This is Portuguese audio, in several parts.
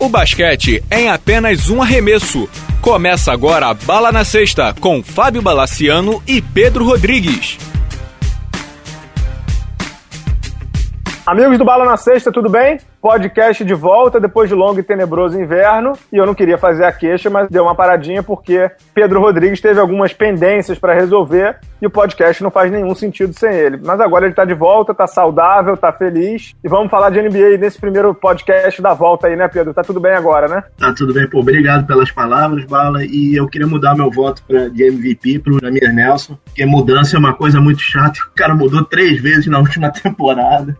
O basquete é em apenas um arremesso. Começa agora a Bala na Sexta com Fábio Balaciano e Pedro Rodrigues. Amigos do Bala na Sexta, tudo bem? Podcast de volta depois de longo e tenebroso inverno. E eu não queria fazer a queixa, mas deu uma paradinha porque Pedro Rodrigues teve algumas pendências para resolver e o podcast não faz nenhum sentido sem ele. Mas agora ele tá de volta, tá saudável, tá feliz. E vamos falar de NBA nesse primeiro podcast da volta aí, né, Pedro? Tá tudo bem agora, né? Tá tudo bem, pô. Obrigado pelas palavras, Bala. E eu queria mudar meu voto pra, de MVP pro Ramir Nelson, porque mudança é uma coisa muito chata. O cara mudou três vezes na última temporada.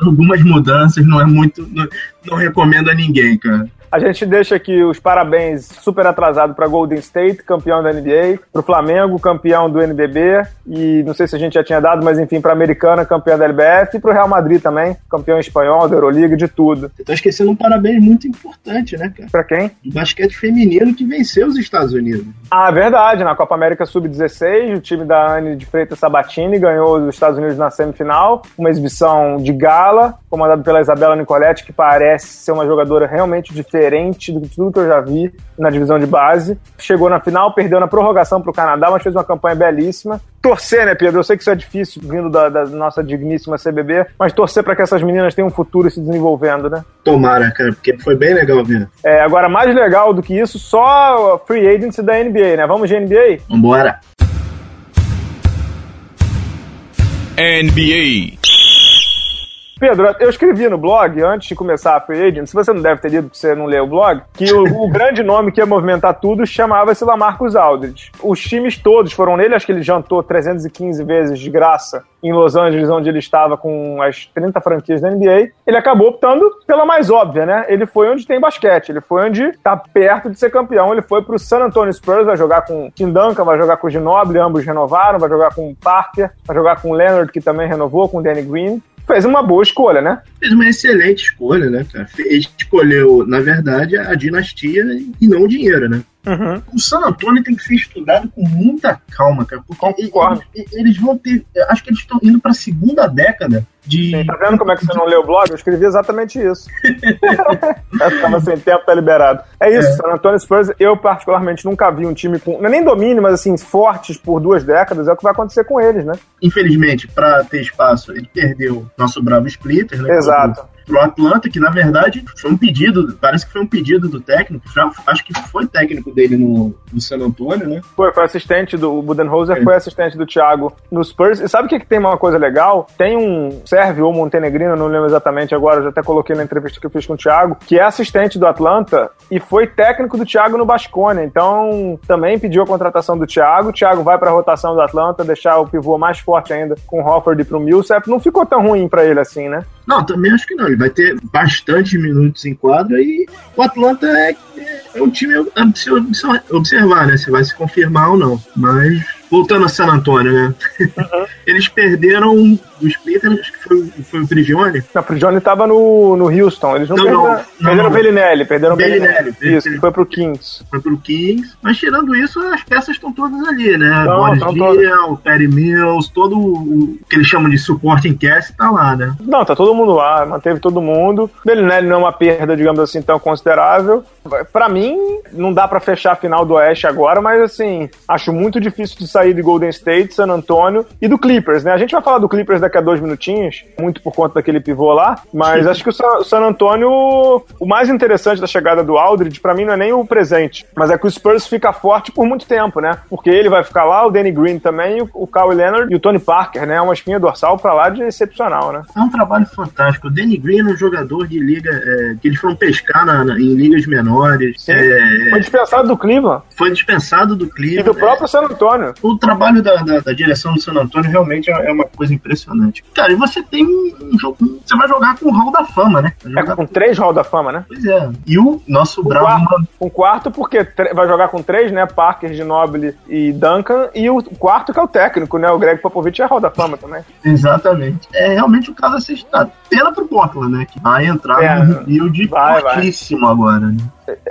Algumas mudanças, não é muito. Não, não recomendo a ninguém, cara. A gente deixa aqui os parabéns super atrasado para Golden State, campeão da NBA, para o Flamengo, campeão do NBB, e não sei se a gente já tinha dado, mas enfim, para a Americana, campeão da LBF, e para o Real Madrid também, campeão espanhol, da Euroliga, de tudo. Você tá esquecendo um parabéns muito importante, né, cara? Para quem? O basquete feminino que venceu os Estados Unidos. Ah, verdade, na Copa América Sub-16, o time da Anne de Freitas Sabatini ganhou os Estados Unidos na semifinal, uma exibição de gala, comandado pela Isabela Nicoletti, que parece ser uma jogadora realmente diferente diferente do tudo que eu já vi na divisão de base. Chegou na final, perdeu na prorrogação para o Canadá, mas fez uma campanha belíssima. Torcer, né, Pedro? Eu sei que isso é difícil vindo da, da nossa digníssima CBB, mas torcer para que essas meninas tenham um futuro se desenvolvendo, né? Tomara, cara, porque foi bem legal ver. É, agora, mais legal do que isso, só free agency da NBA, né? Vamos de NBA? Vambora! NBA. Pedro, eu escrevi no blog, antes de começar a Free Agent, se você não deve ter lido porque você não leu o blog, que o, o grande nome que ia movimentar tudo chamava-se Lamarcus Aldridge. Os times todos foram nele, acho que ele jantou 315 vezes de graça em Los Angeles, onde ele estava com as 30 franquias da NBA. Ele acabou optando pela mais óbvia, né? Ele foi onde tem basquete, ele foi onde está perto de ser campeão. Ele foi para o San Antonio Spurs, vai jogar com Tim Duncan, vai jogar com o Ginobili, ambos renovaram, vai jogar com o Parker, vai jogar com o Leonard, que também renovou, com o Danny Green fez uma boa escolha, né? Fez uma excelente escolha, né, cara? Ele escolheu, na verdade, a dinastia e não o dinheiro, né? Uhum. O San Antonio tem que ser estudado com muita calma, cara. Porque Concordo. eles, eles vão ter. Acho que eles estão indo para a segunda década de. Sim, tá vendo como é que você não leu o blog? Eu escrevi exatamente isso. eu tava sem tempo, tá liberado. É isso, É. San Antonio Spurs, eu particularmente nunca vi um time com. Não é nem domínio, mas assim, fortes por duas décadas, é o que vai acontecer com eles, né? Infelizmente, para ter espaço, ele perdeu nosso bravo Splitter, né? Exato. Pro Atlanta, que na verdade foi um pedido, parece que foi um pedido do técnico, já, acho que foi técnico dele no, no San Antônio, né? Foi, foi assistente do Budenholzer, É. foi assistente do Thiago no Spurs. E sabe o que, que tem uma coisa legal? Tem um sérvio ou montenegrino, não lembro exatamente agora, eu já até coloquei na entrevista que eu fiz com o Thiago, que é assistente do Atlanta e foi técnico do Thiago no Basconia. Então, também pediu a contratação do Thiago. O Thiago vai para a rotação do Atlanta, deixar o pivô mais forte ainda com o Hofford e pro Millsap. Não ficou tão ruim para ele assim, né? Não, também acho que não. Ele vai ter bastante minutos em quadra e o Atlanta é, é um time a se obs- observar, né? Se vai se confirmar ou não. Mas, voltando a San Antônio, né? Eles perderam do Splitter, acho que foi, foi o Prigione. Não, pro Johnny tava no, no Houston. Eles não, Não, perderam. não, não, perderam o Bellinelli, perderam o Bellinelli, Bellinelli. Isso, que foi pro Kings. Foi pro Kings. Mas tirando isso, as peças estão todas ali, né? Não, Boris Diaw, Perry Mills, todo o que eles chamam de supporting cast tá lá, né? Não, tá todo mundo lá, manteve todo mundo. Bellinelli não é uma perda, digamos assim, tão considerável. Pra mim, não dá pra fechar a final do Oeste agora, mas assim, acho muito difícil de sair de Golden State, San Antonio e do Clippers, né? A gente vai falar do Clippers daqui a dois minutinhos, muito por conta daquele pivô lá, mas acho que o San- Antonio, o mais interessante da chegada do Aldridge, pra mim não é nem o presente, mas é que o Spurs fica forte por muito tempo, né? Porque ele vai ficar lá, o Danny Green também, o- Kawhi Leonard e o Tony Parker, né? Uma espinha dorsal pra lá de excepcional, né? É um trabalho fantástico. O Danny Green é um jogador de liga é, que eles foram pescar na- na- em ligas menores. Sim. É, Foi dispensado do Cleveland foi dispensado do e Cleveland. do próprio San Antonio. O trabalho da, da- da direção do San Antonio realmente é é uma coisa impressionante. Cara, e você tem um jogo. Você vai jogar com o Hall da Fama, né? É jogar- com três Hall da Fama, né? Pois é. E o nosso Com bravo. quarto, com quarto porque vai jogar com três, né? Parker, Ginobili e Duncan. E o quarto que é o técnico, né? O Greg Popovich é Hall da Fama também. Exatamente. É realmente o caso a ser estudado. Pena pro Portland, né? Que vai entrar É, no rebuild vai, vai. fortíssimo agora, né?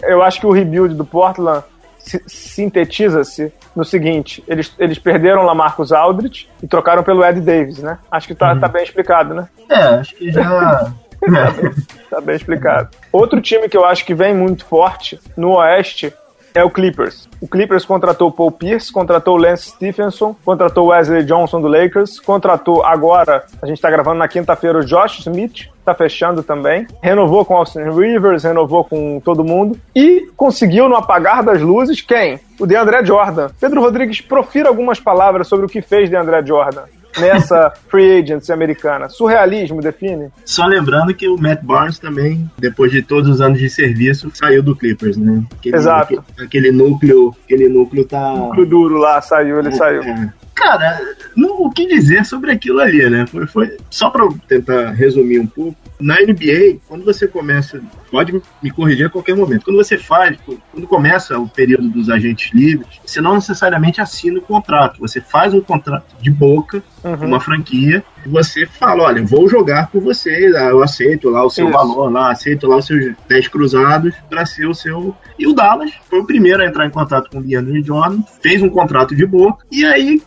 Eu acho que o rebuild do Portland si- sintetiza-se no seguinte: eles, eles perderam lá Marcos Aldridge e trocaram pelo Ed Davis, né? Acho que tá, tá bem explicado, né? É, acho que já. tá, bem, tá bem explicado. Outro time que eu acho que vem muito forte no Oeste é o Clippers. O Clippers contratou Paul Pierce, contratou Lance Stephenson, contratou Wesley Johnson do Lakers, contratou agora, a gente está gravando na quinta-feira, o Josh Smith, está fechando também. Renovou com Austin Rivers, renovou com todo mundo e conseguiu no apagar das luzes quem? O DeAndre Jordan. Pedro Rodrigues, profira algumas palavras sobre o que fez DeAndre Jordan nessa free agency americana? Surrealismo define? Só lembrando que o Matt Barnes também, depois de todos os anos de serviço, saiu do Clippers, né? Aquele, Exato. Aquele, aquele núcleo, aquele núcleo tá. Núcleo duro lá, saiu, ele é, saiu. É. Cara, não, o que dizer sobre aquilo ali, né? Foi, foi só para tentar resumir um pouco. Na NBA, quando você começa, pode me corrigir a qualquer momento. Quando você faz, quando começa o período dos agentes livres, você não necessariamente assina o contrato. Você faz um contrato de boca, uhum. uma franquia, você fala, olha, vou jogar por vocês, ah, eu aceito lá o seu Isso. valor, lá, aceito lá os seus 10 cruzados para ser o seu. E o Dallas foi o primeiro a entrar em contato com o DeAndre Jordan, fez um contrato de boa, e aí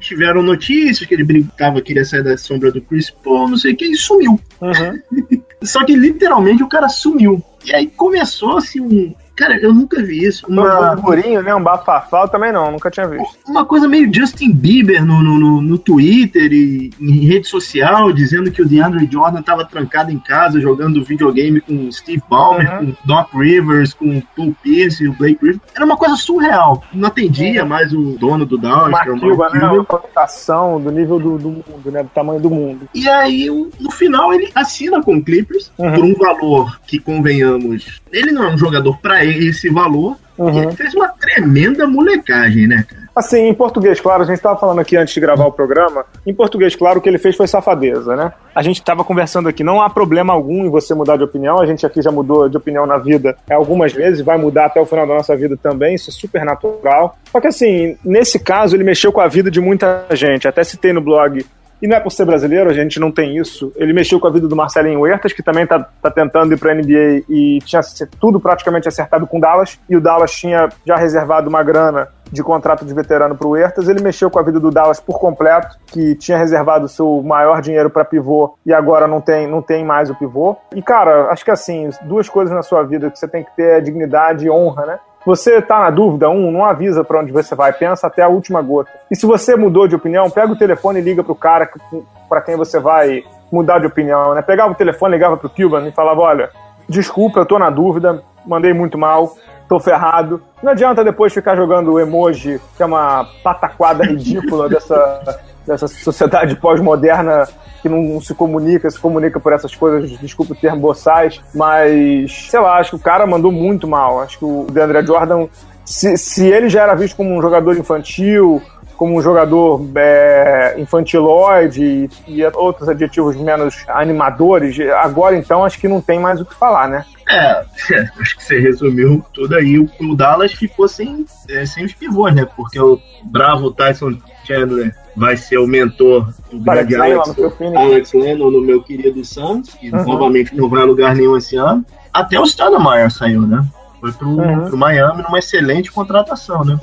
tiveram notícias que ele brincava que queria sair da sombra do Chris Paul, não sei o que, e sumiu. Uhum. Só que literalmente o cara sumiu. E aí começou-se um, Cara, eu nunca vi isso. Uma... Um burburinho, né? Um bafafá também não, nunca tinha visto. Uma coisa meio Justin Bieber no, no, no Twitter e em rede social, dizendo que o DeAndre Jordan estava trancado em casa jogando videogame com Steve Ballmer, uhum. com Doc Rivers, com Paul Pierce e o Blake Griffin. Era uma coisa surreal. Não atendia uhum. mais o dono do Dallas, Mark Cuban, né? Uma cotação do nível do, do mundo, né? Do tamanho do mundo. E aí, no final, ele assina com o Clippers uhum. por um valor que, convenhamos, ele não é um jogador para esse valor. Uhum. Ele fez uma tremenda molecagem, né, cara? Assim, em português, claro, a gente estava falando aqui antes de gravar o programa. Em português, claro, o que ele fez foi safadeza, né? A gente estava conversando aqui, não há problema algum em você mudar de opinião. A gente aqui já mudou de opinião na vida algumas vezes, vai mudar até o final da nossa vida também, isso é super natural. Só que, assim, nesse caso, ele mexeu com a vida de muita gente. Até citei no blog e não é por ser brasileiro, a gente não tem isso. Ele mexeu com a vida do Marcelinho Huertas, que também tá, tá tentando ir pra NBA e tinha tudo praticamente acertado com o Dallas. E o Dallas tinha já reservado uma grana de contrato de veterano para o Huertas. Ele mexeu com a vida do Dallas por completo, que tinha reservado o seu maior dinheiro para pivô e agora não tem, não tem mais o pivô. E, cara, acho que assim, duas coisas na sua vida que você tem que ter é dignidade e honra, né? Você tá na dúvida, um, não avisa para onde você vai, pensa até a última gota. E se você mudou de opinião, pega o telefone e liga pro cara para quem você vai mudar de opinião, né? Pegava o telefone, ligava pro Cuban e falava, olha, desculpa, eu tô na dúvida, mandei muito mal, tô ferrado. Não adianta depois ficar jogando emoji, que é uma pataquada ridícula dessa, dessa sociedade pós-moderna que não se comunica, se comunica por essas coisas, desculpa o termo boçais, mas sei lá, acho que o cara mandou muito mal. Acho que o DeAndre Jordan, se, se ele já era visto como um jogador infantil, como um jogador é, infantiloide e, e, outros adjetivos menos animadores, agora então acho que não tem mais o que falar, né? É, acho que você resumiu tudo aí. O, Dallas ficou sem, é, sem os pivôs, né? Porque o bravo Tyson Chandler vai ser o mentor do grande Alex, Alex Lennon no meu querido Santos, que uhum. novamente não vai a lugar nenhum esse ano. Até o Stoudemire saiu, né? Foi pro, uhum. pro Miami numa excelente contratação, né?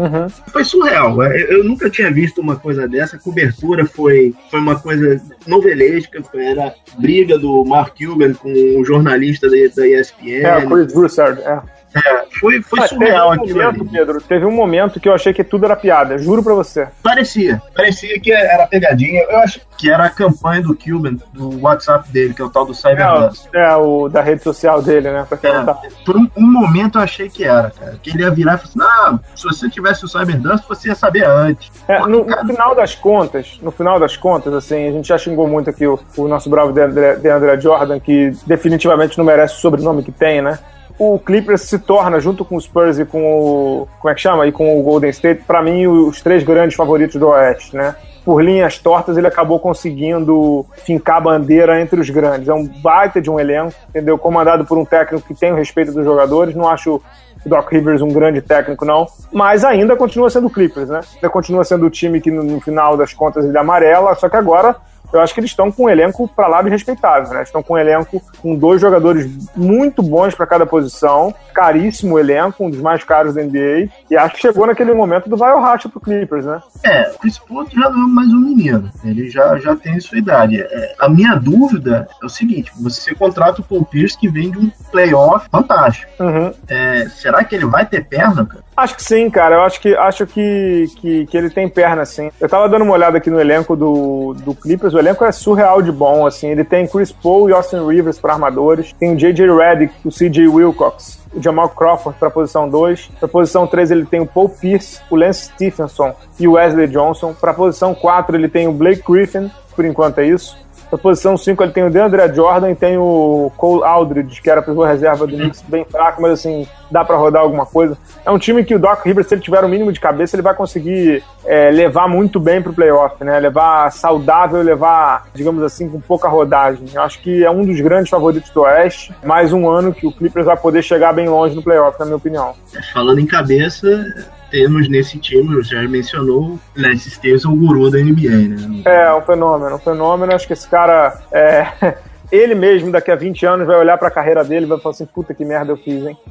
Uhum. Foi surreal. É, eu nunca tinha visto uma coisa dessa. A cobertura foi, foi uma coisa novelesca. Era briga do Mark Cuban com o jornalista da, da ESPN. É, Chris Broussard, é. É, foi, foi surreal teve um momento, ali. Pedro, teve um momento que eu achei que tudo era piada, juro pra você. Parecia, parecia que era pegadinha. Eu acho que era a campanha do Cuban, do WhatsApp dele, que é o tal do Cyberdust. É, é, o da rede social dele, né? É, por um, um, momento eu achei que era, cara. Que ele ia virar e falar assim: não, se você tivesse o Cyberdust, você ia saber antes. É, Pô, no, no, final das contas, no final das contas, assim, a gente já xingou muito aqui o, o nosso bravo de André, de André Jordan, que definitivamente não merece o sobrenome que tem, né? O Clippers se torna, junto com o Spurs e com o. Como é que chama? E com o Golden State, para mim, os três grandes favoritos do Oeste, né? Por linhas tortas, ele acabou conseguindo fincar a bandeira entre os grandes. É um baita de um elenco, entendeu? Comandado por um técnico que tem o respeito dos jogadores. Não acho o Doc Rivers um grande técnico, não. Mas ainda continua sendo o Clippers, né? Ainda continua sendo o time que, no, no final das contas, ele é amarela. Só que agora eu acho que eles estão com um elenco para lá de respeitável, né? Estão com um elenco com dois jogadores muito bons para cada posição, caríssimo elenco, um dos mais caros da NBA, e acho que chegou naquele momento do vai ou racha pro Clippers, né? É, o Chris Paul já não é mais um menino, ele já, já tem sua idade. É, a minha dúvida é o seguinte, você contrata o Paul Pierce que vem de um playoff fantástico. Uhum. É, será que ele vai ter perna, cara? Acho que sim, cara. Eu acho que acho que, que, que, ele tem perna, sim. Eu tava dando uma olhada aqui no elenco do, do Clippers. O elenco é surreal de bom, assim. Ele tem Chris Paul e Austin Rivers para armadores. Tem o J.J. Redick, o C.J. Wilcox, o Jamal Crawford para posição 2. Para posição 3 ele tem o Paul Pierce, o Lance Stephenson e o Wesley Johnson. Para posição 4 ele tem o Blake Griffin, por enquanto é isso. Na posição 5 ele tem o DeAndre Jordan e tem o Cole Aldridge, que era pivô reserva do Knicks, bem fraco, mas assim, dá para rodar alguma coisa. É um time que o Doc Rivers, se ele tiver o mínimo de cabeça, ele vai conseguir é, levar muito bem pro playoff, né? Levar saudável, levar, digamos assim, com pouca rodagem. Eu acho que é um dos grandes favoritos do Oeste. Mais um ano que o Clippers vai poder chegar bem longe no playoff, na minha opinião. Falando em cabeça, temos nesse time, você já mencionou, Lance Stevenson, o guru da NBA, né? É, um fenômeno, um fenômeno. Acho que esse cara, é, ele mesmo, daqui a 20 anos, vai olhar para a carreira dele e vai falar assim: puta que merda eu fiz, hein?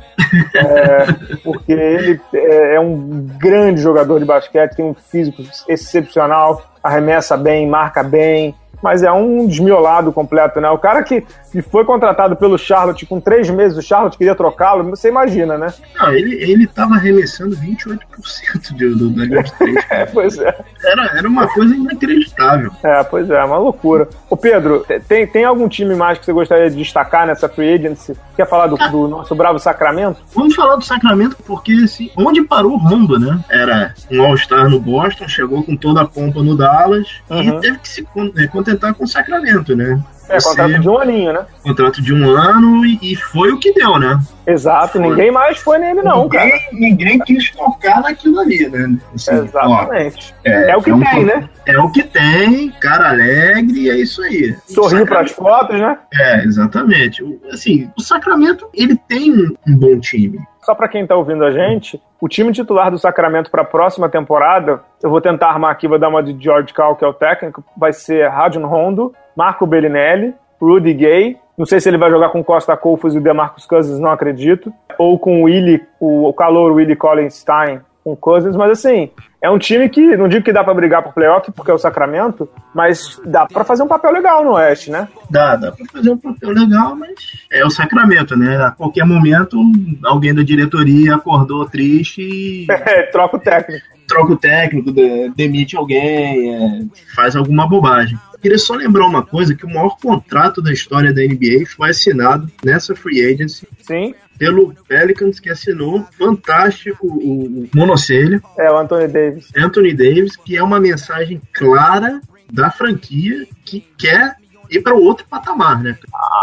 É, porque ele é, é um grande jogador de basquete, tem um físico excepcional, arremessa bem, marca bem, mas é um desmiolado completo, né? O cara que, que foi contratado pelo Charlotte com três meses, o Charlotte queria trocá-lo, você imagina, né? Não, ele, ele tava arremessando 28% do, do, da de três. é, pois é. Era, era uma coisa inacreditável. É, pois é, uma loucura. Ô Pedro, tem, tem algum time mais que você gostaria de destacar nessa free agency? Quer falar do, do nosso bravo Sacramento? Vamos falar do Sacramento porque, assim, onde parou o Rondo, né? Era um All-Star no Boston, chegou com toda a pompa no Dallas uhum. e teve que se é, contentar com o Sacramento, né? É, Você, contrato de um aninho, né? Contrato de um ano e, e foi o que deu, né? Exato, foi. ninguém mais foi nele, não, ninguém, cara. Ninguém quis tocar naquilo ali, né? Assim, Exatamente. Ó, é, é, o que é tem, né? É o que tem, cara alegre, é isso aí. Sorriu para as fotos, né? É, exatamente. Assim, o Sacramento, ele tem um bom time. Só para quem está ouvindo a gente, o time titular do Sacramento para a próxima temporada, eu vou tentar armar aqui, vou dar uma de George Cal, que é o técnico, vai ser Rajon Rondo, Marco Bellinelli, Rudy Gay, não sei se ele vai jogar com Costa Colfus e o DeMarcus Cousins, não acredito, ou com o Willie, o, o calor Willie Collinstein, com Cousins, mas assim, é um time que, não digo que dá para brigar pro playoff, porque é o Sacramento, mas dá para fazer um papel legal no Oeste, né? Dá, dá pra fazer um papel legal, mas é o Sacramento, né? A qualquer momento, alguém da diretoria acordou triste e... É, troca o técnico. Troca o técnico, demite alguém, é, faz alguma bobagem. Queria só lembrar uma coisa, que o maior contrato da história da NBA foi assinado nessa free agency. Sim pelo Pelicans, que assinou fantástico o, o monocelho. É, o Anthony Davis. Anthony Davis, que é uma mensagem clara da franquia que quer ir para outro patamar, né?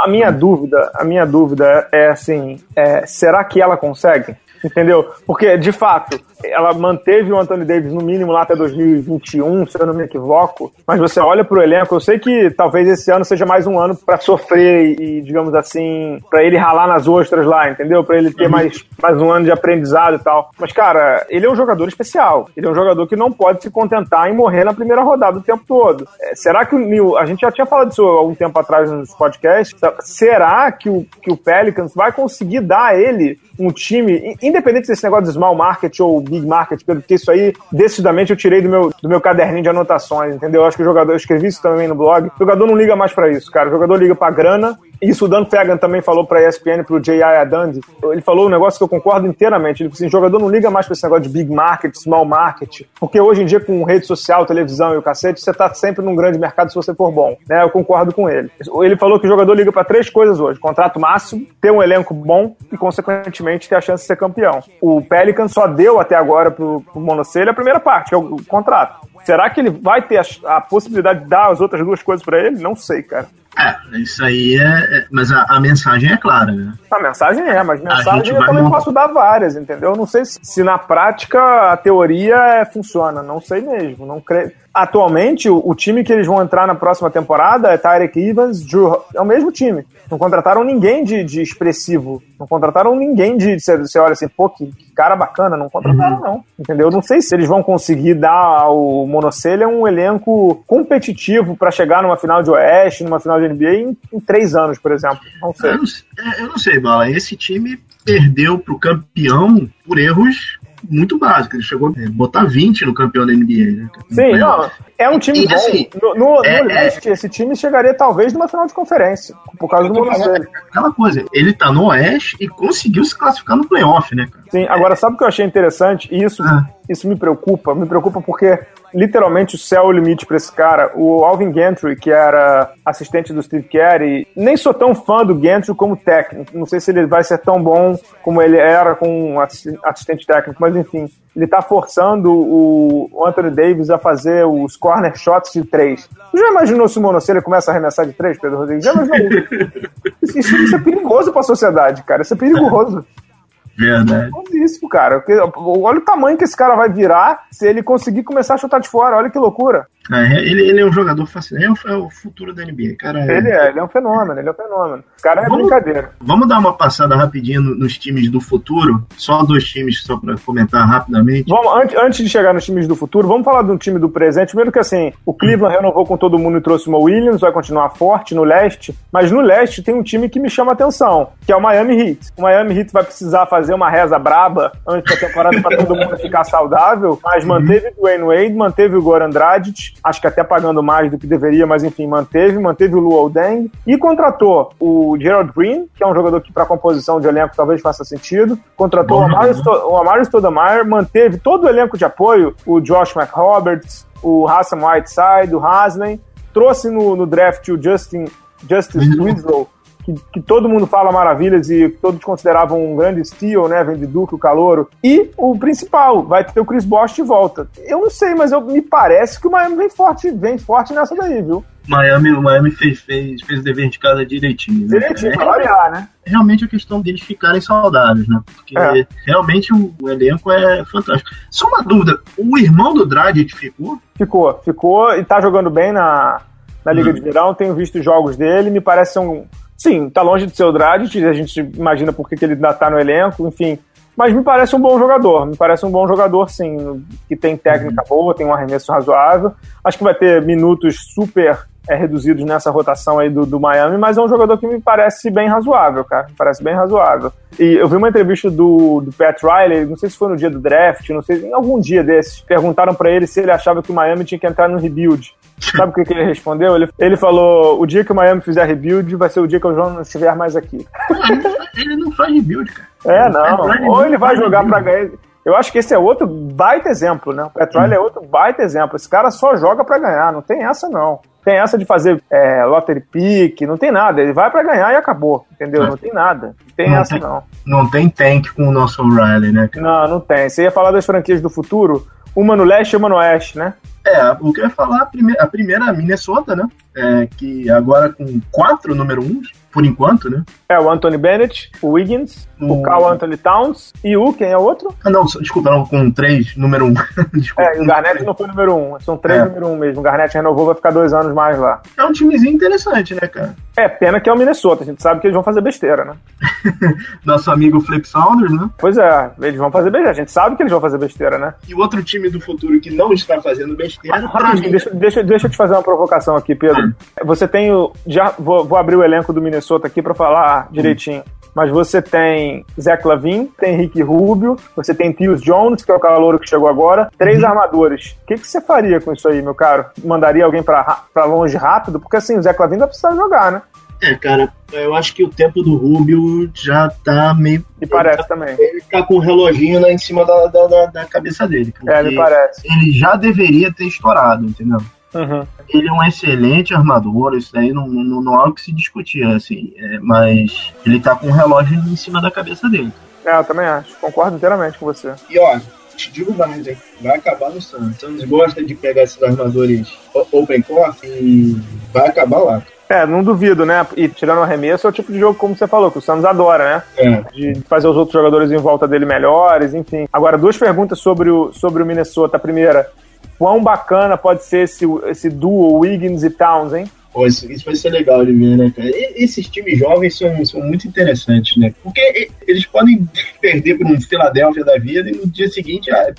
A minha dúvida, a minha dúvida é assim, é, será que ela consegue? Entendeu? Porque, de fato, ela manteve o Anthony Davis no mínimo lá até 2021, se eu não me equivoco. Mas você olha pro elenco, eu sei que talvez esse ano seja mais um ano para sofrer e, digamos assim, para ele ralar nas ostras lá, entendeu? Para ele ter uhum. mais, mais um ano de aprendizado e tal. Mas, cara, ele é um jogador especial. Ele é um jogador que não pode se contentar em morrer na primeira rodada o tempo todo. É, será que o Neil. A gente já tinha falado disso há algum tempo atrás nos podcasts. Será que o, que o Pelicans vai conseguir dar a ele um time, independente desse negócio de small market ou big market, porque isso aí, decididamente, eu tirei do meu, do meu caderninho de anotações, entendeu? Eu acho que o jogador, eu escrevi isso também no blog, o jogador não liga mais para isso, cara. O jogador liga pra grana isso o Dan Fagan também falou pra ESPN, pro J.I. Adandi. Ele falou um negócio que eu concordo inteiramente. Ele falou assim: jogador não liga mais pra esse negócio de big market, small market, porque hoje em dia, com rede social, televisão e o cacete, você tá sempre num grande mercado se você for bom. Né? Eu concordo com ele. Ele falou que o jogador liga para três coisas hoje: contrato máximo, ter um elenco bom e, consequentemente, ter a chance de ser campeão. O Pelican só deu até agora pro, pro Monocelho a primeira parte, que é o, o contrato. Será que ele vai ter a, a possibilidade de dar as outras duas coisas para ele? Não sei, cara. É, isso aí é. é mas a, a, mensagem é clara, né? A mensagem é, mas mensagem eu também posso dar várias, entendeu? Eu não sei se, se na prática a teoria é, funciona, não sei mesmo. Não creio atualmente, o, o, time que eles vão entrar na próxima temporada é Tyreek Evans, Drew, é o mesmo time. Não contrataram ninguém de, de expressivo. Não contrataram ninguém de. Você olha assim, pô, que, que cara bacana. Não contrataram, uhum. não. Entendeu? Não sei se eles vão conseguir dar ao Monocelha um elenco competitivo para chegar numa final de Oeste, numa final de NBA em, em três anos, por exemplo. Não sei. Eu não, é, eu não sei, Bala. Esse time perdeu pro campeão por erros muito básico. Ele chegou a botar 20 no campeão da NBA, né? Sim, não, é um time e, bom. Assim, no, no, é, no é. leste, é, esse time chegaria talvez numa final de conferência, por causa do Monocelo. Aquela coisa, ele tá no oeste e conseguiu se classificar no playoff, né, cara? Sim, agora sabe o que eu achei interessante? E isso, ah. isso me preocupa. Me preocupa porque literalmente o céu é o limite para esse cara. O Alvin Gentry, que era assistente do Steve Carey, nem sou tão fã do Gentry como técnico. Não sei se ele vai ser tão bom como ele era com um assistente técnico, mas enfim ele tá forçando o Anthony Davis a fazer os corner shots de três. Você já imaginou se o Monocelha começa a arremessar de três, Pedro Rodrigues? Já imaginou? Isso, isso é perigoso pra sociedade, cara. Isso é perigoso. Verdade. É isso, cara. Olha o tamanho que esse cara vai virar se ele conseguir começar a chutar de fora. Olha que loucura. É, ele, ele é um jogador fascinante, é, é o, futuro da NBA, cara. Ele é, ele é um fenômeno, ele é um fenômeno. O cara é vamos, brincadeira. Vamos dar uma passada rapidinho nos times do futuro, só dois times, só para comentar rapidamente. Vamos, antes, antes de chegar nos times do futuro, vamos falar do time do presente. Primeiro que assim, o Cleveland renovou com todo mundo e trouxe Mo Williams, vai continuar forte no leste, mas no leste tem um time que me chama a atenção, que é o Miami Heat. O Miami Heat vai precisar fazer uma reza braba antes da temporada para todo mundo ficar saudável, mas uhum. manteve o Wayne Wade, manteve o Goran Dragic, acho que até pagando mais do que deveria, mas enfim, manteve, manteve o Luol Deng e contratou o Gerald Green, que é um jogador que para composição de elenco talvez faça sentido, contratou Bom, o Amaro Stoudemire, manteve todo o elenco de apoio, o Josh McRoberts, o Hassan Whiteside, o Haslem, trouxe no, no draft o Justin Justice Winslow, que, que, todo mundo fala maravilhas e todos consideravam um grande steal, né? Vem de Duque, o Calouro. E o principal, vai ter o Chris Bosh de volta. Eu não sei, mas eu, me parece que o Miami vem forte, vem forte nessa daí, viu? Miami, o Miami fez, fez, fez o dever de casa direitinho. Né? Direitinho, é, pra variar, né? Realmente a questão deles ficarem saudáveis, né? Porque é. realmente o, o, elenco é fantástico. Só uma dúvida, o irmão do Dragic ficou? Ficou, ficou e tá jogando bem na, na Liga hum. de Verão, tenho visto jogos dele, me parece um Sim, tá longe de ser o Dragic, a gente imagina por que ele ainda tá no elenco, enfim. Mas me parece um bom jogador, me parece um bom jogador, sim, que tem técnica uhum. boa, tem um arremesso razoável. Acho que vai ter minutos super é, reduzidos nessa rotação aí do, do Miami, mas é um jogador que me parece bem razoável, cara. Me parece bem razoável. E eu vi uma entrevista do, do Pat Riley, não sei se foi no dia do draft, não sei, em algum dia desses. Perguntaram para ele se ele achava que o Miami tinha que entrar no rebuild. Sabe o que, ele respondeu? Ele, ele falou: o dia que o Miami fizer rebuild vai ser o dia que o João não estiver mais aqui. ele não faz rebuild, cara. É, não. Ou ele vai jogar para ganhar. Eu acho que esse é outro baita exemplo, né? O Petróleo é outro baita exemplo. Esse cara só joga para ganhar, não tem essa não. Tem essa de fazer é, lottery pick, não tem nada. Ele vai para ganhar e acabou, entendeu? É. Não tem nada. Não tem não essa tem, não. Não tem tank com o nosso Riley, né? Cara? Não, não tem. Você ia falar das franquias do futuro, uma no leste e uma no oeste, né? É, o que eu ia falar, a primeira, a primeira Minnesota, né? É, que agora com quatro número uns, por enquanto, né? É, o Anthony Bennett, o Wiggins, o, o Carl Anthony Towns e o, quem é o outro? Ah, não, desculpa, não, com três, número um. desculpa, é, o Garnett não foi número um, são três é. número um mesmo. O Garnett renovou, vai ficar dois anos mais lá. É um timezinho interessante, né, cara? É, pena que é o Minnesota, a gente sabe que eles vão fazer besteira, né? Nosso amigo Flip Saunders, né? Pois é, eles vão fazer besteira, a gente sabe que eles vão fazer besteira, né? E o outro time do futuro que não está fazendo besteira... Ah, mim... deixa, deixa, deixa eu te fazer uma provocação aqui, Pedro. Ah. Você tem o... Já vou, vou abrir o elenco do Minnesota aqui para falar direitinho. Mas você tem Zach Lavin, tem Rick Rubio, você tem Pius Jones, que é o calor que chegou agora, três uhum. armadores. O que, que você faria com isso aí, meu caro? Mandaria alguém para longe rápido? Porque assim, o Zach Lavin vai precisar jogar, né? É, cara, eu acho que o tempo do Rubio já tá meio. Me parece ele tá, também. Ele tá com o um reloginho lá em cima da, da, da cabeça dele. É, me parece. Ele já deveria ter estourado, entendeu? Uhum. Ele é um excelente armador, isso aí não, não, não há o que se discutir, assim, é, mas ele tá com um relógio em cima da cabeça dele. É, eu também acho, concordo inteiramente com você. E ó, te digo mais, hein? Vai acabar no Santos. O Santos gosta de pegar esses armadores open court e vai acabar lá. É, não duvido, né? E tirando o arremesso é o tipo de jogo, como você falou, que o Santos adora, né? É. De fazer os outros jogadores em volta dele melhores, enfim. Agora, duas perguntas sobre o, sobre o Minnesota. A primeira, quão bacana pode ser esse, esse duo Wiggins e Towns, hein? Pô, isso, isso, vai ser legal de ver, né, cara? E, esses times jovens são, são muito interessantes, né? Porque eles podem perder para um Philadelphia da vida e no dia seguinte é,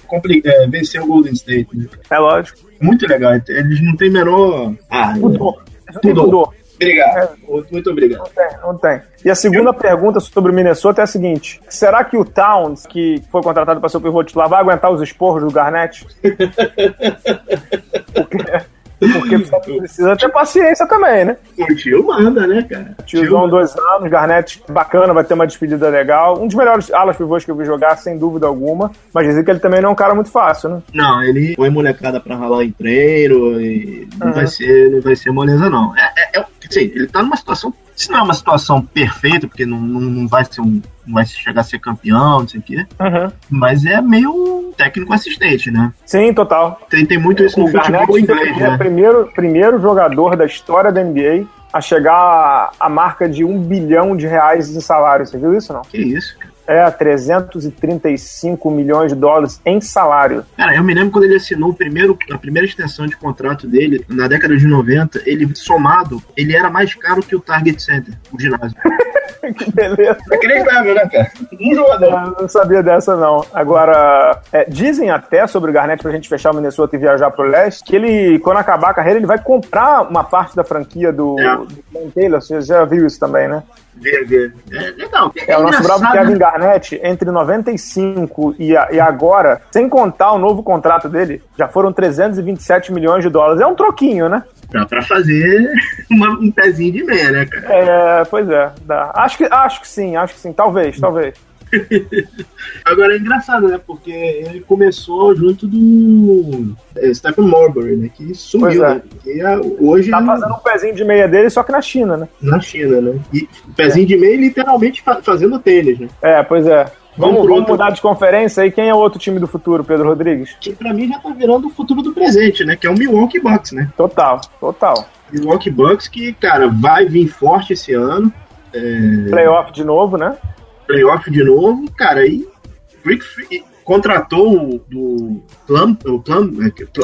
é, vencer o Golden State, né? É lógico. Muito legal. Eles não têm menor. Ah, mudou. Mudou. Obrigado. É. Muito obrigado. Não tem, não tem. E a segunda Eu... pergunta sobre o Minnesota é a seguinte: será que o Towns, que foi contratado para ser o pivô titular, vai aguentar os esporros do Garnett? Porque porque precisa ter paciência também, né? O tio manda, né, cara? Tiozão, dois anos, Garnett bacana, vai ter uma despedida legal. Um dos melhores alas pivôs que eu vi jogar, sem dúvida alguma. Mas dizem que ele também não é um cara muito fácil, né? Não, ele foi molecada pra ralar em treino e não, uhum. vai, ser, não vai ser moleza, não. É, é, assim, ele tá numa situação se não é uma situação perfeita, porque não, não, não vai ser um. Não vai chegar a ser campeão, não sei o quê. Uhum. Mas é meio técnico assistente, né? Sim, total. Tem, tem muito isso o no Garnett futebol inglês, né? É o primeiro, primeiro jogador da história da NBA a chegar à marca de um bilhão de reais em salário. Você viu isso, não? Que isso, cara. É, 335 milhões de dólares em salário. Cara, eu me lembro quando ele assinou o primeiro, a primeira extensão de contrato dele, na década de 90, ele somado, ele era mais caro que o Target Center, o ginásio. que beleza. Inacreditável, né, cara? Um jogador. Eu não sabia dessa, não. Agora, é, dizem até sobre o Garnett, pra gente fechar o Minnesota e viajar pro leste, que ele, quando acabar a carreira, ele vai comprar uma parte da franquia do, é. do Taylor. Você já viu isso também, né? Ver, É legal. É, é o nosso bravo Kevin Garnett, entre 95 e, a, e agora, sem contar o novo contrato dele, já foram 327 milhões de dólares. É um troquinho, né? Dá pra fazer uma, um pezinho de meia, né, cara? É, pois é. Dá. Acho, que, acho que sim, acho que sim. Talvez, talvez. Agora é engraçado, né? Porque ele começou junto do é, Stephen Marbury, né? Que sumiu, é. né? É, hoje tá fazendo um pezinho de meia dele, só que na China, né? Na China, né? E pezinho é. de meia literalmente fazendo tênis, né? É, pois é. Vamos, vamos, vamos mudar de conferência aí. Quem é o outro time do futuro, Pedro Rodrigues? Que pra mim já tá virando o futuro do presente, né? Que é o Milwaukee Bucks, né? Total, total. Milwaukee Bucks que, cara, vai vir forte esse ano. É... Playoff de novo, né? Playoff de novo, cara, e Rick Free contratou o do Plum, o Plum,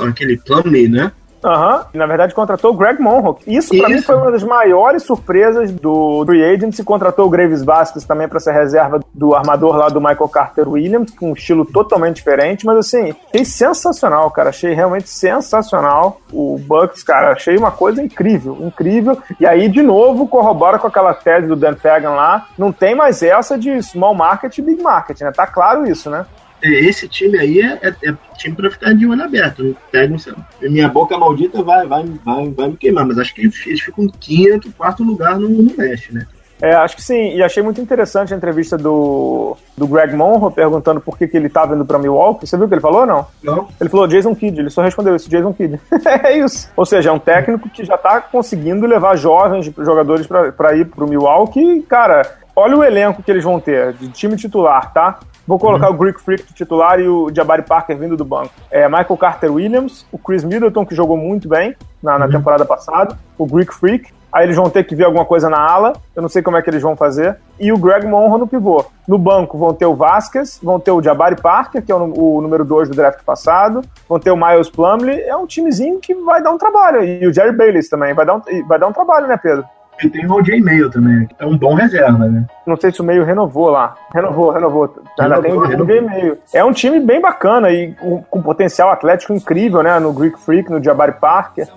aquele Plumlee, né? Aham, uhum. na verdade contratou o Greg Monroe. Isso, para mim foi uma das maiores surpresas do Free Agency. Contratou o Graves Vasquez também para ser reserva do armador lá do Michael Carter Williams, com um estilo totalmente diferente, mas assim, achei sensacional, cara. Achei realmente sensacional o Bucks, cara. Achei uma coisa incrível, incrível. E aí, de novo, corrobora com aquela tese do Dan Fagan lá. Não tem mais essa de small market e big market, né? Tá claro isso, né? Esse time aí é, é, é time para ficar de olho aberto. Pega minha boca maldita vai, vai, vai, vai me queimar, mas acho que eles ficam quinto, quarto lugar no, no leste, né? É, acho que sim, e achei muito interessante a entrevista do, do Greg Monroe perguntando por que, que ele estava indo para Milwaukee. Você viu o que ele falou não? Não. Ele falou Jason Kidd, ele só respondeu isso, Jason Kidd. é isso. Ou seja, é um técnico que já está conseguindo levar jovens jogadores para ir para o Milwaukee. Cara, olha o elenco que eles vão ter de time titular, tá? Vou colocar uhum. o Greek Freak titular e o Jabari Parker vindo do banco. É, Michael Carter Williams, o Chris Middleton, que jogou muito bem na, na uhum. temporada passada, o Greek Freak. Aí eles vão ter que ver alguma coisa na ala, eu não sei como é que eles vão fazer. E o Greg Monroe no pivô. No banco vão ter o Vasquez, vão ter o Jabari Parker, que é o, o número 2 do draft passado, vão ter o Miles Plumley. É um timezinho que vai dar um trabalho. E o Jerry Bayless também vai dar um, vai dar um trabalho, né, Pedro? E tem o OJ Mail também, que é um bom reserva, né? Não sei se o meio renovou lá. Renovou, renovou. Ainda tem o OJ Mail. É um time bem bacana e com, com, potencial atlético incrível, né? No Greek Freak, no Jabari Parker.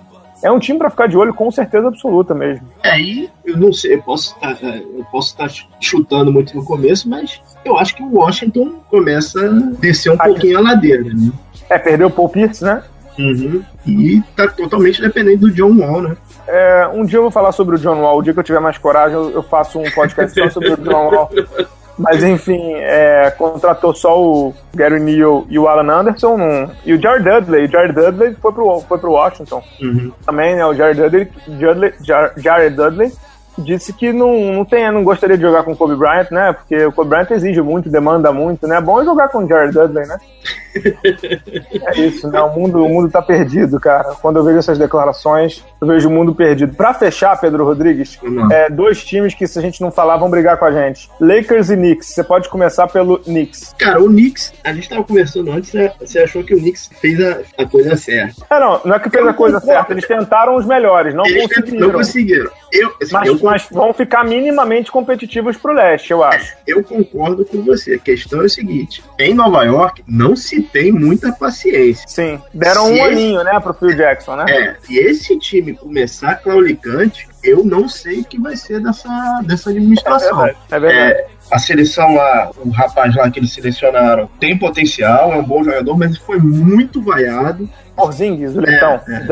É um time para ficar de olho com certeza absoluta mesmo. É, aí eu não sei, eu posso estar, é, estar chutando muito no começo, mas eu acho que o Washington começa a descer um Aqui. pouquinho a ladeira, né? É, perdeu o Paul Pierce, né? Uhum. E tá totalmente dependente do John Wall, né? É, um dia eu vou falar sobre o John Wall. O dia que eu tiver mais coragem, eu, faço um podcast só sobre o John Wall. Mas enfim, é, contratou só o Gary Neal e o Alan Anderson um, e o Jared Dudley. O Jared Dudley foi pro, foi pro Washington. Uhum. Também, né? O Jared Dudley, Jared, Jared Dudley disse que não, não, tem, não gostaria de jogar com o Kobe Bryant, né? Porque o Kobe Bryant exige muito, demanda muito, né? É bom jogar com o Jared Dudley, né? É isso, né? O mundo, o mundo tá perdido, cara. Quando eu vejo essas declarações, eu vejo o mundo perdido. Pra fechar, Pedro Rodrigues, é, dois times que, se a gente não falar, vão brigar com a gente: Lakers e Knicks. Você pode começar pelo Knicks. Cara, o Knicks, a gente tava conversando antes, né? você achou que o Knicks fez a, a coisa certa. É, não, não é que fez eu a coisa concordo. certa. Eles tentaram os melhores, não Eles conseguiram. Não conseguiram. Eu, assim, mas, eu mas, vão ficar minimamente competitivos pro leste, eu acho. Eu concordo com você. A questão é o seguinte: em Nova York não se tem muita paciência. Sim, deram se um esse... aninho, né, pro Phil Jackson, né? É, se esse time começar claulicante, eu não sei o que vai ser dessa, dessa administração. É verdade. É verdade. É, a seleção lá, o rapaz lá que eles selecionaram, tem potencial, é um bom jogador, mas foi muito vaiado. Porzingis, o é, é.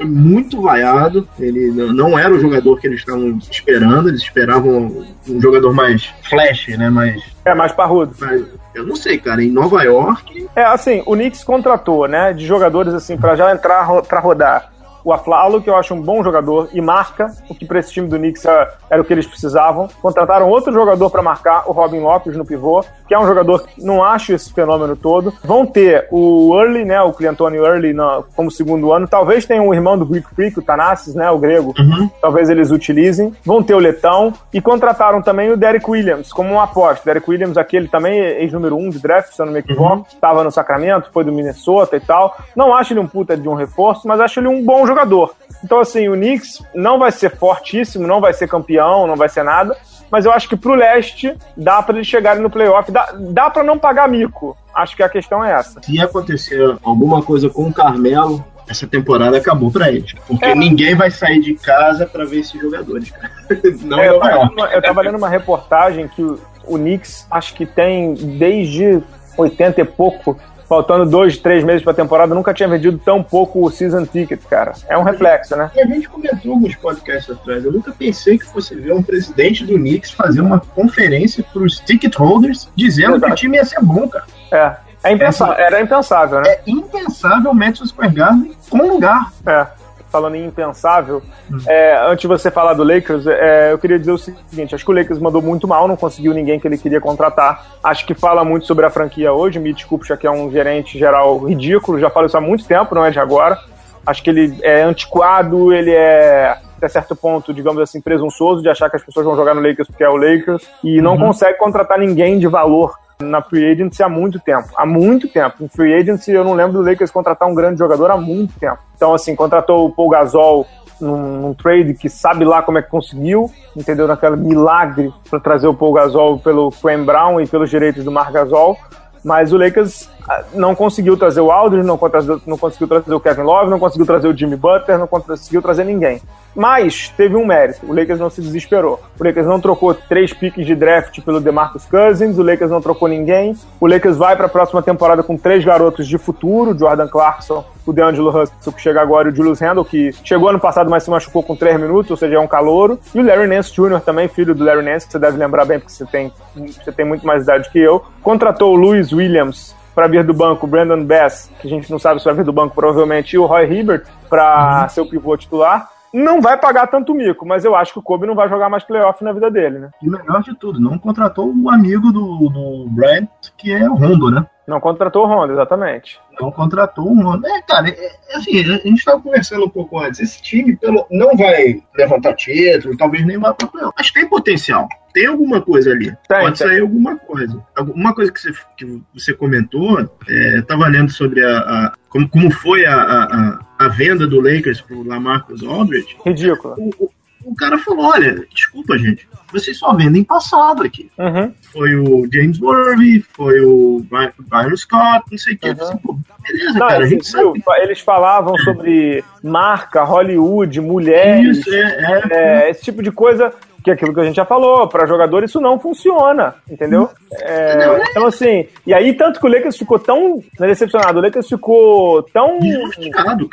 Foi muito vaiado. Ele não era o jogador que eles estavam esperando. Eles esperavam um jogador mais flash, né? Mais, é, mais parrudo. Mais, eu não sei, cara. Em Nova York. É, assim, o Knicks contratou, né? De jogadores, assim, para já entrar para rodar o Aflalo, que eu acho um bom jogador e marca, o que para esse time do Knicks era o que eles precisavam. Contrataram outro jogador para marcar, o Robin Lopes no pivô, que é um jogador que não acho esse fenômeno todo. Vão ter o Early, né, o Cliantoni Early no, como segundo ano. Talvez tenha um irmão do Greek Freak, o Tanassis, né, o grego. Uhum. Talvez eles utilizem. Vão ter o Letão e contrataram também o Derek Williams como um aposta. Derek Williams, aquele também ex-número um de draft, se eu não me equivoco. Estava uhum. no Sacramento, foi do Minnesota e tal. Não acho ele um puta de um reforço, mas acho ele um bom jogador. Então, assim, o Knicks não vai ser fortíssimo, não vai ser campeão, não vai ser nada, mas eu acho que pro leste dá para eles chegarem no playoff, dá, dá para não pagar mico. Acho que a questão é essa. Se acontecer alguma coisa com o Carmelo, essa temporada acabou para eles. Porque é. ninguém vai sair de casa para ver esses jogadores, cara. Não é, eu, tava, eu tava lendo uma reportagem que o, o Knicks acho que tem desde 80 e pouco faltando dois, três meses pra temporada, nunca tinha vendido tão pouco o season ticket, cara. É um reflexo, né? E a gente comentou alguns podcasts atrás. Eu nunca pensei que fosse ver um presidente do Knicks fazer uma conferência pros ticket holders dizendo Exato. que o time ia ser bom, cara. É. É impensável, era impensável, né? É impensável o Madison Square Garden com lugar. É falando em impensável, hum. é, antes de você falar do Lakers, é, eu queria dizer o seguinte: acho que o Lakers mandou muito mal, não conseguiu ninguém que ele queria contratar. Acho que fala muito sobre a franquia hoje. Me desculpe, já que é um gerente geral ridículo, já falo isso há muito tempo, não é de agora. Acho que ele é antiquado, ele é até certo ponto, digamos assim, presunçoso de achar que as pessoas vão jogar no Lakers porque é o Lakers e não uhum. consegue contratar ninguém de valor na free agency há muito tempo. Há muito tempo. Em free agency, eu não lembro do Lakers contratar um grande jogador há muito tempo. Então, assim, contratou o Paul Gasol num, num trade que sabe lá como é que conseguiu, entendeu? Naquele milagre para trazer o Paul Gasol pelo Quinn Brown e pelos direitos do Marc Gasol. Mas o Lakers não conseguiu trazer o Aldridge, não, não conseguiu trazer o Kevin Love, não conseguiu trazer o Jimmy Butler, não conseguiu trazer ninguém. Mas teve um mérito. O Lakers não se desesperou. O Lakers não trocou três piques de draft pelo DeMarcus Cousins. O Lakers não trocou ninguém. O Lakers vai para a próxima temporada com três garotos de futuro: Jordan Clarkson, o DeAngelo Russell, que chega agora, e o Julius Randle, que chegou ano passado, mas se machucou com três minutos, ou seja, é um calouro. E o Larry Nance Jr., também filho do Larry Nance, que você deve lembrar bem, porque você tem, você tem muito mais idade que eu. Contratou o Louis Williams para vir do banco, o Brandon Bass, que a gente não sabe se vai vir do banco provavelmente, e o Roy Hibbert para uhum. ser o pivô titular não vai pagar tanto mico, mas eu acho que o Kobe não vai jogar mais playoff na vida dele, né? E o melhor de tudo, não contratou o amigo do, do Brad, que é o Rondo, né? Não contratou o Rondo, exatamente. Não contratou o Rondo. É, cara, é, é assim, a gente estava conversando um pouco antes. Esse time pelo, não vai levantar título, talvez nem vá para playoff, mas tem potencial. Tem alguma coisa ali. Pode tem. sair alguma coisa. Uma coisa que você, que você comentou, é, estava lendo sobre a, a como, como foi a, a, a venda do Lakers pro Lamarcus Aldridge. Ridículo. O, o, o, cara falou: olha, desculpa, gente, vocês só vendem passado aqui. Uhum. Foi o James Worthy, foi o Byron Scott, não sei o que. Uhum. Beleza, não, cara, a gente sabe. Eles falavam sobre marca, Hollywood, mulheres, Isso, é, é, é, esse tipo de coisa que é aquilo que a gente já falou, para jogador isso não funciona, entendeu? É, então, assim, e aí tanto que o Lakers ficou tão né, decepcionado, o Lakers ficou tão.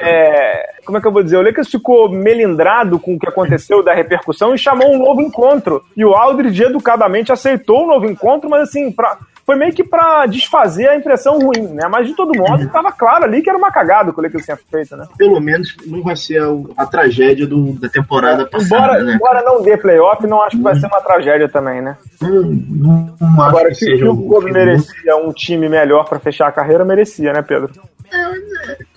É, como é que eu vou dizer? O Lakers ficou melindrado com o que aconteceu da repercussão e chamou um novo encontro. E o Aldridge educadamente aceitou o novo encontro, mas assim, pra, foi meio que pra desfazer a impressão ruim, né? Mas de todo modo, uhum. tava claro ali que era uma cagada que o Lakers tinha feito, né? Pelo menos não vai ser a, a tragédia do, da temporada passada, embora, né? Embora não dê playoff, não acho que vai ser uma tragédia também, né? Não, não Agora, que, que o Kobe merecia um time melhor para fechar a carreira, merecia, né, Pedro?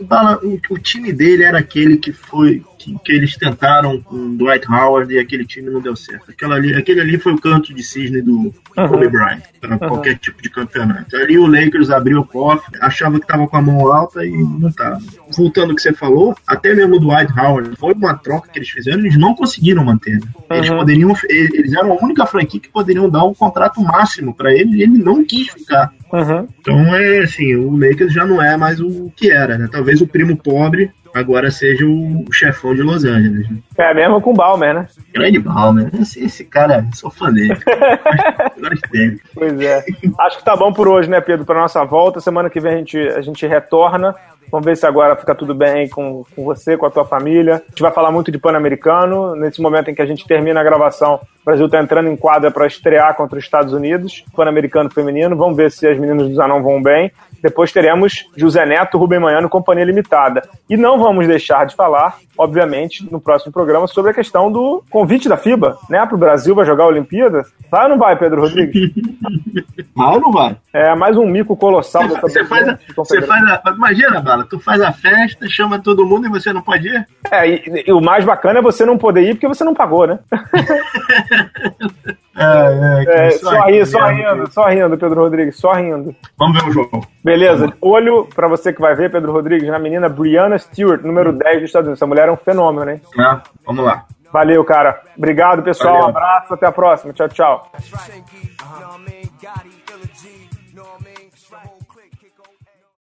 O, o, time dele era aquele que foi que, que, eles tentaram com Dwight Howard e aquele time não deu certo. Aquela ali, aquele ali foi o canto de cisne do uhum. Kobe Bryant para uhum. qualquer tipo de campeonato. Ali o Lakers abriu o cofre, achava que estava com a mão alta e não estava. Voltando ao que você falou, até mesmo o Dwight Howard foi uma troca que eles fizeram, eles não conseguiram manter. Né? Eles uhum. poderiam, eles eram a única franquia que poderiam dar um contrato máximo para ele e ele não quis ficar. Uhum. Então é assim, o Lakers já não é mais o que era, né? Talvez o primo pobre agora seja o chefão de Los Angeles. Né? É mesmo com o Balmer, né? Grande Balmer. Esse, esse cara, sou fã dele. pois é. Acho que tá bom por hoje, né, Pedro? Para nossa volta. Semana que vem a gente, a gente retorna. Vamos ver se agora fica tudo bem com, com você, com a tua família. A gente vai falar muito de Pan-Americano. Nesse momento em que a gente termina a gravação, o Brasil está entrando em quadra para estrear contra os Estados Unidos, Pan-Americano feminino. Vamos ver se as meninas do Zanão vão bem. Depois teremos José Neto, Rubem Manhano, Companhia Limitada. E não vamos deixar de falar, obviamente, no próximo programa, sobre a questão do convite da FIBA, né? Para o Brasil vai jogar a Olimpíada. Vai ou não vai, Pedro Rodrigues? Vai ou não vai? É, mais um mico colossal. Você, faz, a, você faz a, Imagina, Tu faz a festa, chama todo mundo e você não pode ir? É, e, e o mais bacana é você não poder ir porque você não pagou, né? É, é, é, só, rindo, só rindo, só rindo, Pedro Rodrigues, só rindo. Vamos ver o jogo. Beleza, olho pra você que vai ver, Pedro Rodrigues, na menina Brianna Stewart, número 10 dos Estados Unidos. Essa mulher é um fenômeno, hein? É, vamos lá. Valeu, cara. Obrigado, pessoal. Valeu. Um abraço, até a próxima. Tchau, tchau.